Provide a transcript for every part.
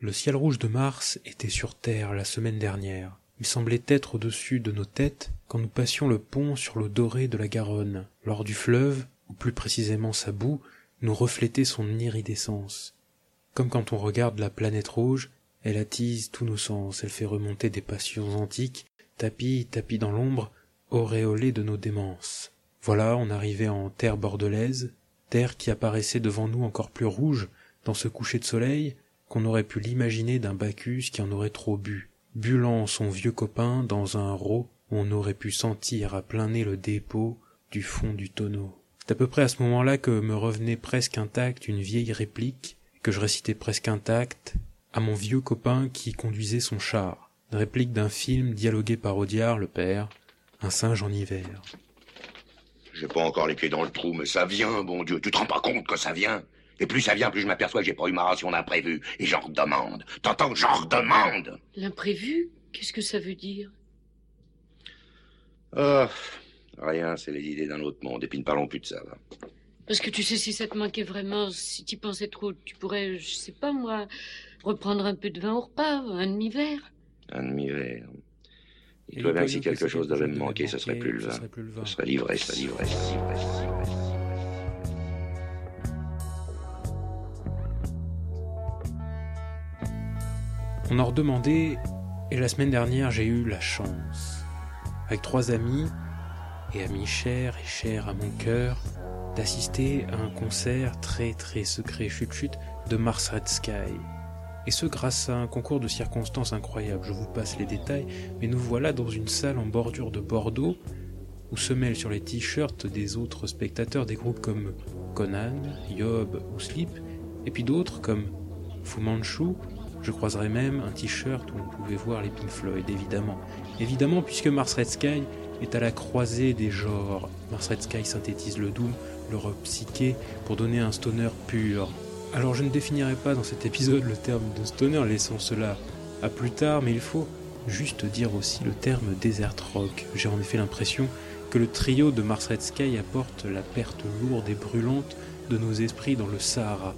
Le ciel rouge de Mars était sur Terre la semaine dernière. Il semblait être au-dessus de nos têtes quand nous passions le pont sur l'eau dorée de la Garonne. Lors du fleuve, ou plus précisément sa boue, nous reflétait son iridescence. Comme quand on regarde la planète rouge, elle attise tous nos sens, elle fait remonter des passions antiques, tapis, tapis dans l'ombre, auréolés de nos démences. Voilà, on arrivait en terre bordelaise, terre qui apparaissait devant nous encore plus rouge dans ce coucher de soleil, qu'on aurait pu l'imaginer d'un Bacchus qui en aurait trop bu, bulant son vieux copain dans un rot on aurait pu sentir à plein nez le dépôt du fond du tonneau. C'est à peu près à ce moment-là que me revenait presque intacte une vieille réplique, que je récitais presque intacte à mon vieux copain qui conduisait son char, réplique d'un film dialogué par Audiard, le père, un singe en hiver. J'ai pas encore les pieds dans le trou, mais ça vient, bon Dieu. Tu te rends pas compte que ça vient? Et plus ça vient, plus je m'aperçois que j'ai pas eu ma ration d'imprévu. Et j'en redemande. T'entends que j'en redemande L'imprévu Qu'est-ce que ça veut dire? Oh, rien, c'est les idées d'un autre monde. Et puis ne parlons plus de ça, va. Parce que tu sais, si ça te manquait vraiment, si tu pensais trop, tu pourrais, je sais pas moi, reprendre un peu de vin au repas, un demi-verre. Un demi-verre. Il toi bien que si quelque chose devait me manquer, ce serait plus le vin. Ce serait l'ivresse, ce serait l'ivresse, l'ivresse. On en redemandait, et la semaine dernière j'ai eu la chance, avec trois amis, et amis chers et chers à mon cœur, d'assister à un concert très très secret chut chut de Mars Red Sky. Et ce grâce à un concours de circonstances incroyables, je vous passe les détails, mais nous voilà dans une salle en bordure de Bordeaux, où se mêlent sur les t-shirts des autres spectateurs des groupes comme Conan, Yob ou Sleep, et puis d'autres comme Fu Manchu, je croiserais même un t-shirt où on pouvait voir les Pink Floyd, évidemment. Évidemment, puisque Mars Red Sky est à la croisée des genres. Mars Red Sky synthétise le doom, l'horreur psyché, pour donner un stoner pur. Alors je ne définirai pas dans cet épisode le terme de stoner, laissant cela à plus tard, mais il faut juste dire aussi le terme desert rock. J'ai en effet l'impression que le trio de Mars Red Sky apporte la perte lourde et brûlante de nos esprits dans le Sahara,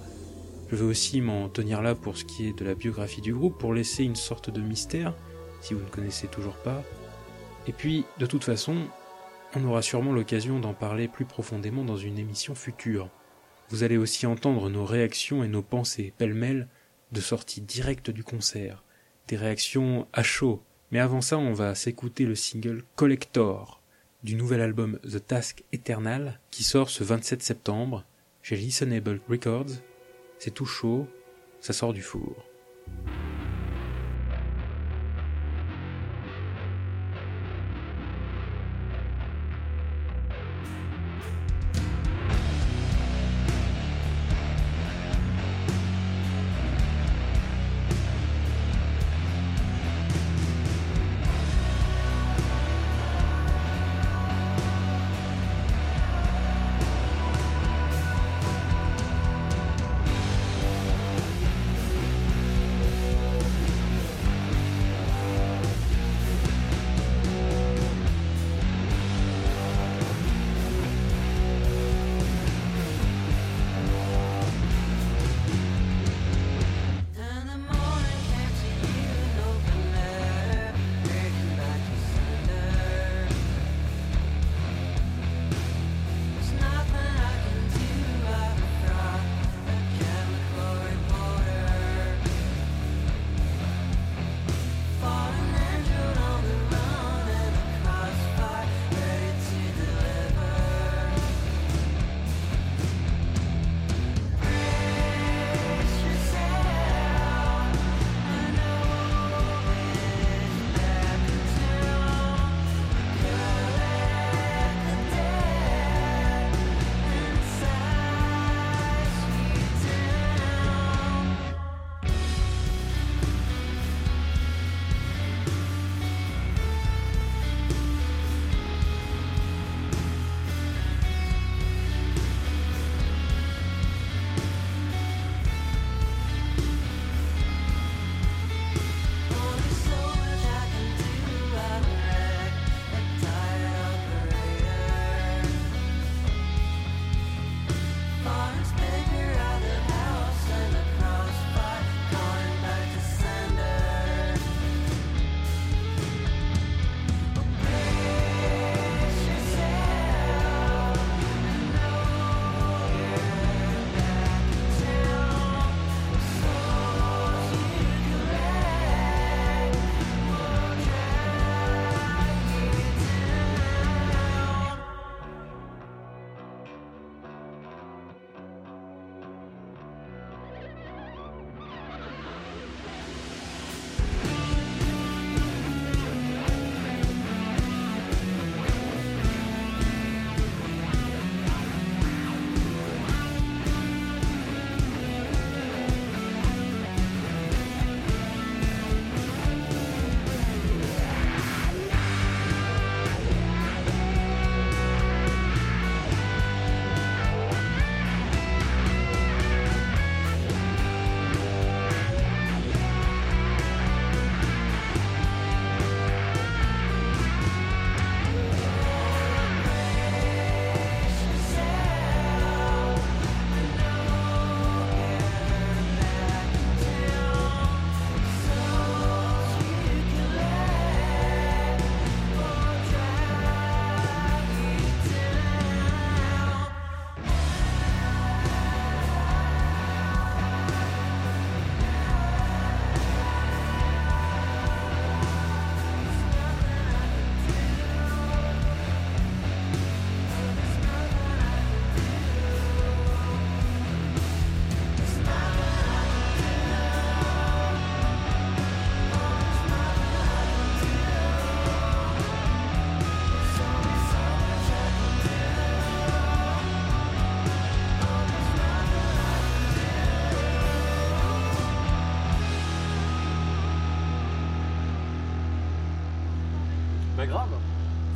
je veux aussi m'en tenir là pour ce qui est de la biographie du groupe, pour laisser une sorte de mystère, si vous ne connaissez toujours pas. Et puis, de toute façon, on aura sûrement l'occasion d'en parler plus profondément dans une émission future. Vous allez aussi entendre nos réactions et nos pensées pêle-mêle de sortie directe du concert. Des réactions à chaud. Mais avant ça, on va s'écouter le single Collector du nouvel album The Task Eternal qui sort ce 27 septembre chez Listenable Records c'est tout chaud, ça sort du four.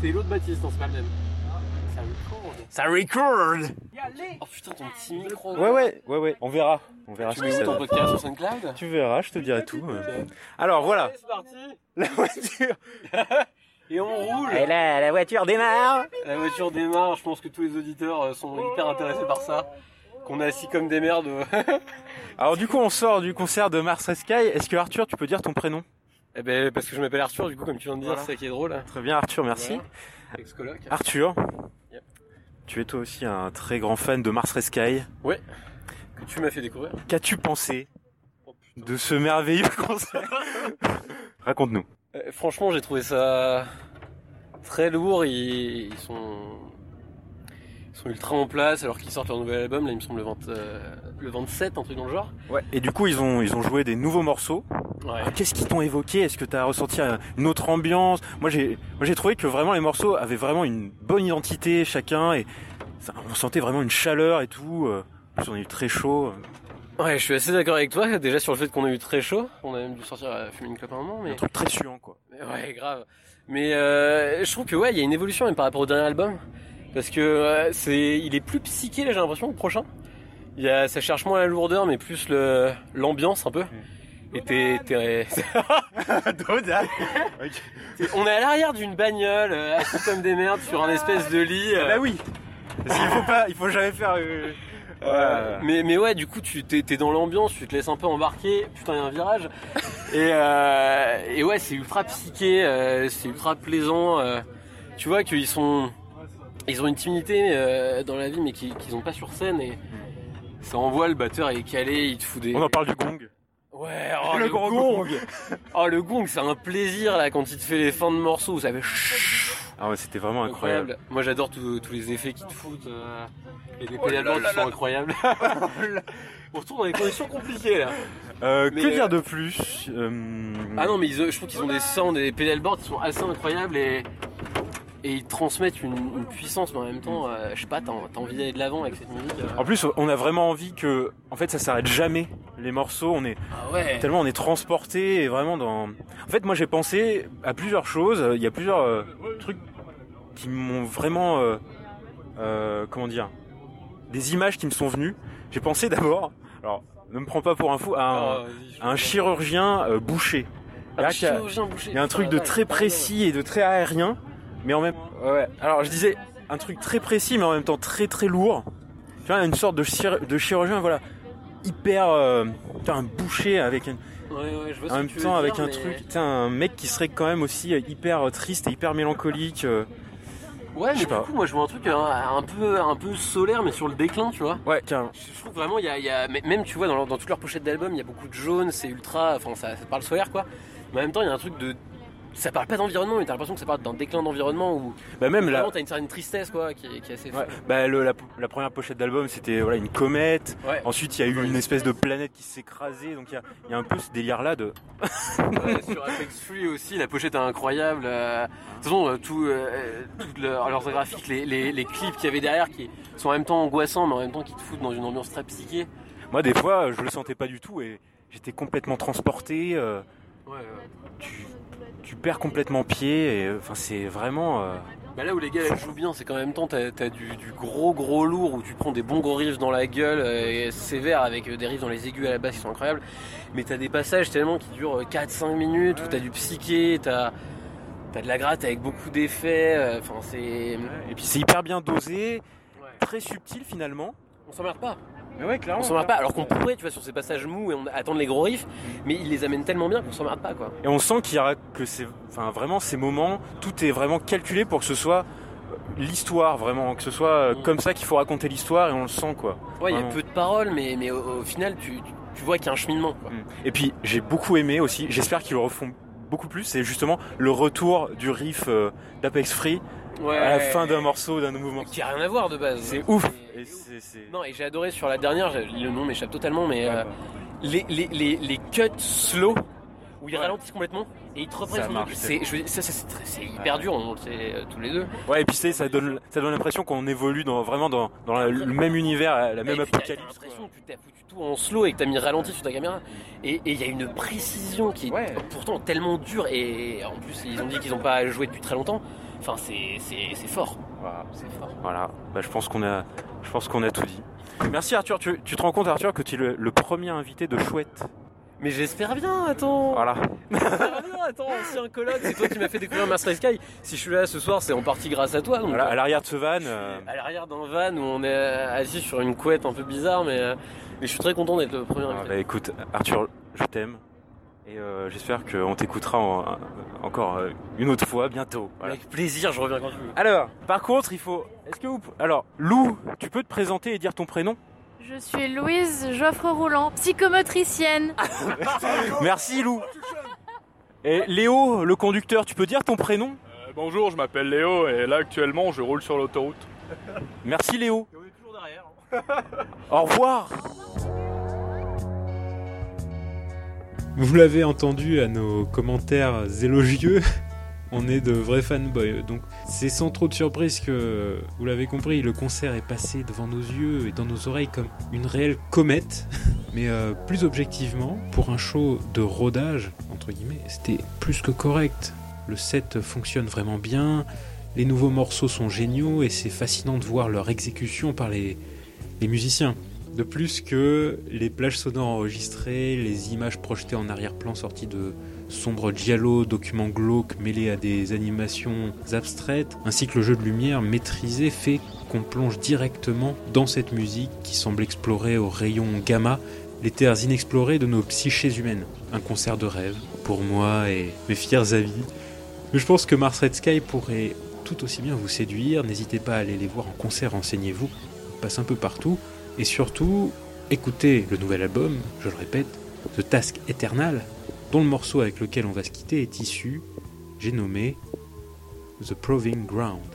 C'est l'autre Baptiste, non, c'est pas le même. Ça record. Ça record Oh putain, ton petit micro. Ouais, ouais, ouais, ouais, on verra. On verra Tu ce que ça ton podcast sur SoundCloud? Tu verras, je te dirai tout. euh. Alors voilà, c'est parti. la voiture. Et on roule. Et là, la voiture démarre. La voiture démarre, je pense que tous les auditeurs euh, sont hyper intéressés par ça. Qu'on est assis comme des merdes. Alors du coup, on sort du concert de Mars Sky. Est-ce que Arthur, tu peux dire ton prénom? Eh ben, parce que je m'appelle Arthur, du coup, comme tu viens de dire, Voilà. c'est ça qui est drôle. Très bien, Arthur, merci. Voilà. Arthur, Yep. tu es toi aussi un très grand fan de Mars Sky. Que tu m'as fait découvrir. Qu'as-tu pensé Oh, de ce merveilleux concert? Raconte-nous. Euh, franchement, j'ai trouvé ça très lourd. Ils, ils sont, ils sont ultra en place alors qu'ils sortent leur nouvel album. Là, il me semble le, 20, euh, le 27, un truc dans le genre. Ouais. Et du coup, ils ont, ils ont joué des nouveaux morceaux. Ouais. Alors, Qu'est-ce qu'ils t'ont évoqué? Est-ce que tu as ressenti euh, une autre ambiance? Moi, j'ai, moi, j'ai trouvé que vraiment les morceaux avaient vraiment une bonne identité chacun et ça- on sentait vraiment une chaleur et tout. euh. En plus, on a eu très chaud. Ouais, je suis assez d'accord avec toi. Déjà sur le fait qu'on a eu très chaud. On a même dû sortir à fumer une clope un moment. Un Mais truc très suant, quoi. Ouais, grave. Mais euh, je trouve que ouais, il y a une évolution même par rapport au dernier album, parce que euh, c'est, il est plus psyché là, j'ai l'impression, le prochain. Il y a, ça cherche moins la lourdeur, mais plus le l'ambiance un peu. Et t'es, t'es- on est à l'arrière d'une bagnole, euh, assis comme des merdes sur un espèce de lit. euh, bah oui. Parce qu'il faut pas, il faut jamais faire. euh, Euh, mais, mais ouais, du coup, tu t'es, t'es dans l'ambiance, tu te laisses un peu embarquer. Putain, il y a un virage. Et, euh, et ouais, c'est ultra psyché, euh, c'est ultra plaisant. euh. tu vois qu'ils sont, ils ont une timidité euh, dans la vie, mais qu'ils qu'ils ont pas sur scène. Et ça envoie, le batteur est calé, il te fout des. On en parle du gong. Ouais, oh, Le le, gros gong. gong. Oh, le gong, c'est un plaisir là quand il te fait les fins de morceaux. Vous savez, Ah ouais, c'était vraiment incroyable. incroyable. Moi, j'adore tous les effets qu'ils te foutent. euh, et les pédalements qui sont incroyables. On retourne dans des conditions compliquées là. Euh, Mais, que euh, dire de plus Euh, Ah non, mais ils- je trouve qu'ils ont des sounds et des pedalboards qui sont assez incroyables et, et ils transmettent une, une puissance, mais en même temps, euh, je sais pas, t'as t'as envie d'aller de l'avant avec cette musique. euh. En plus, on a vraiment envie que, en fait, ça s'arrête jamais. Les morceaux, on est Ah ouais. tellement on est transporté et vraiment dans. En fait, moi, j'ai pensé à plusieurs choses. Il y a plusieurs euh, trucs qui m'ont vraiment, comment dire, des images qui me sont venues. J'ai pensé d'abord, alors, ne me prends pas pour un fou, à un, Ah, à un chirurgien bouché. Là. Il y a un truc de Putain, très précis et de très aérien, mais en même ouais. Alors je disais un truc très précis, mais en même temps très très lourd. Tu vois, une sorte de, chir- de chirurgien, voilà, hyper, euh, tu vois, un boucher avec un, Ouais, ouais, je vois ce en que même temps avec un mais- truc, tu sais, un mec qui serait quand même aussi euh, hyper euh, triste et hyper mélancolique. euh. Ouais, mais du pas. coup, moi je vois un truc hein, un, peu, un peu solaire, mais sur le déclin, tu vois. Ouais, tiens. Je trouve vraiment, il y a, y même tu vois, dans, leur- dans toutes leurs pochettes d'albums, il y a beaucoup de jaune, c'est ultra. Enfin, ça, ça parle solaire quoi. Mais en même temps, il y a un truc de. Ça parle pas d'environnement, mais t'as l'impression que ça parle d'un déclin d'environnement où Bah même là. t'as une certaine tristesse quoi, qui, est- qui est assez Ouais, bah le- la, la première pochette d'album c'était voilà une comète. Ouais. Ensuite il y a eu une espèce de planète qui s'est écrasée. Donc il y a, il y a un peu ce délire là de. Ouais, sur Apex Free aussi, la pochette est incroyable. euh, De toute façon, euh, tout, euh, toutes leurs leurs graphiques, les, les- les clips qu'il y avait derrière qui sont en même temps angoissants, mais en même temps qui te foutent dans une ambiance très psyché. Moi des fois je le sentais pas du tout et j'étais complètement transporté. euh, Ouais, tu, tu perds complètement pied et euh, enfin c'est vraiment euh, Bah là où les gars elles jouent bien, c'est qu'en même temps t'as as du, du gros gros lourd où tu prends des bons gros riffs dans la gueule euh, et sévères avec des riffs dans les aigus à la basse qui sont incroyables. Mais t'as des passages tellement qui durent 4-5 minutes où t'as du psyché, t'as as de la gratte avec beaucoup d'effets. Enfin c'est. et puis c'est hyper bien dosé, Ouais. très subtil finalement. On s'emmerde pas. Mais ouais On s'emmerde pas. Alors qu'on pourrait, tu vois, sur ces passages mous et on attendre les gros riffs, mais ils les amènent tellement bien qu'on s'emmerde pas quoi. Et on sent qu'il y aura que c'est enfin vraiment ces moments, tout est vraiment calculé pour que ce soit euh, l'histoire vraiment, que ce soit euh, Mm. comme ça qu'il faut raconter l'histoire et on le sent quoi. Ouais, il y a peu de paroles, mais, mais au, au final, tu, tu- tu vois qu'il y a un cheminement quoi. Et puis j'ai beaucoup aimé aussi, j'espère qu'ils le refont beaucoup plus, c'est justement le retour du riff euh, d'Apex Free Ouais. à la fin d'un morceau, d'un mouvement. Qui a rien à voir de base. C'est ouf. Et- Non, et j'ai adoré sur la dernière, le nom m'échappe totalement, mais euh, les, les, les, les cuts slow où ils ralentissent complètement et ils te reprennent c'est hyper dur, on le sait euh, tous les deux. Ouais, et puis c'est, ça donne, ça donne l'impression qu'on évolue dans, vraiment dans, dans la- le même univers, la même apocalypse. l'impression que tu t'as foutu tout en slow et que t'as mis ralenti sur ta caméra. Et et il y a une précision qui est Ouais. pourtant tellement dure et en plus ils ont dit qu'ils n'ont pas joué depuis très longtemps. Enfin c'est, fort. Voilà. C'est fort. Voilà, bah, je pense qu'on a, je pense qu'on a tout dit. Merci Arthur, tu, tu te rends compte Arthur que tu es le, le premier invité de Chouette. Mais j'espère bien, attends. Voilà. J'espère bien, attends, ancien coloc, c'est toi qui m'as fait découvrir Master Sky. Si je suis là ce soir, c'est en partie grâce à toi. Donc, Voilà, à l'arrière de ce van, euh, à l'arrière d'un van où on est assis sur une couette un peu bizarre, mais, euh, mais je suis très content d'être le premier ah, invité. bah, écoute Arthur, je t'aime et euh, j'espère qu'on t'écoutera en- encore euh, une autre fois bientôt. Voilà. Avec plaisir, je reviens quand tu veux. Alors, par contre, il faut. Est-ce que vous. Alors, Lou, tu peux te présenter et dire ton prénom? Je suis Louise Joffre Roulant, psychomotricienne. Merci Lou. Et Léo, le conducteur, tu peux dire ton prénom? Euh, bonjour, je m'appelle Léo et là actuellement je roule sur l'autoroute. Merci Léo. on est toujours derrière. Au revoir. Vous l'avez entendu à nos commentaires élogieux, on est de vrais fanboys. Donc c'est sans trop de surprise que, vous l'avez compris, le concert est passé devant nos yeux et dans nos oreilles comme une réelle comète. Mais euh, plus objectivement, pour un show de rodage, entre guillemets, c'était plus que correct. Le set fonctionne vraiment bien, les nouveaux morceaux sont géniaux et c'est fascinant de voir leur exécution par les, les musiciens. De plus que les plages sonores enregistrées, les images projetées en arrière-plan sorties de sombres giallo, documents glauques mêlés à des animations abstraites, ainsi que le jeu de lumière maîtrisé fait qu'on plonge directement dans cette musique qui semble explorer au rayon gamma les terres inexplorées de nos psychés humaines. Un concert de rêve pour moi et mes fiers amis. Mais je pense que Mars Red Sky pourrait tout aussi bien vous séduire. N'hésitez pas à aller les voir en concert, renseignez-vous. Ils passent un peu partout. Et surtout, écoutez le nouvel album, je le répète, The Task Eternal, dont le morceau avec lequel on va se quitter est issu, j'ai nommé The Proving Ground.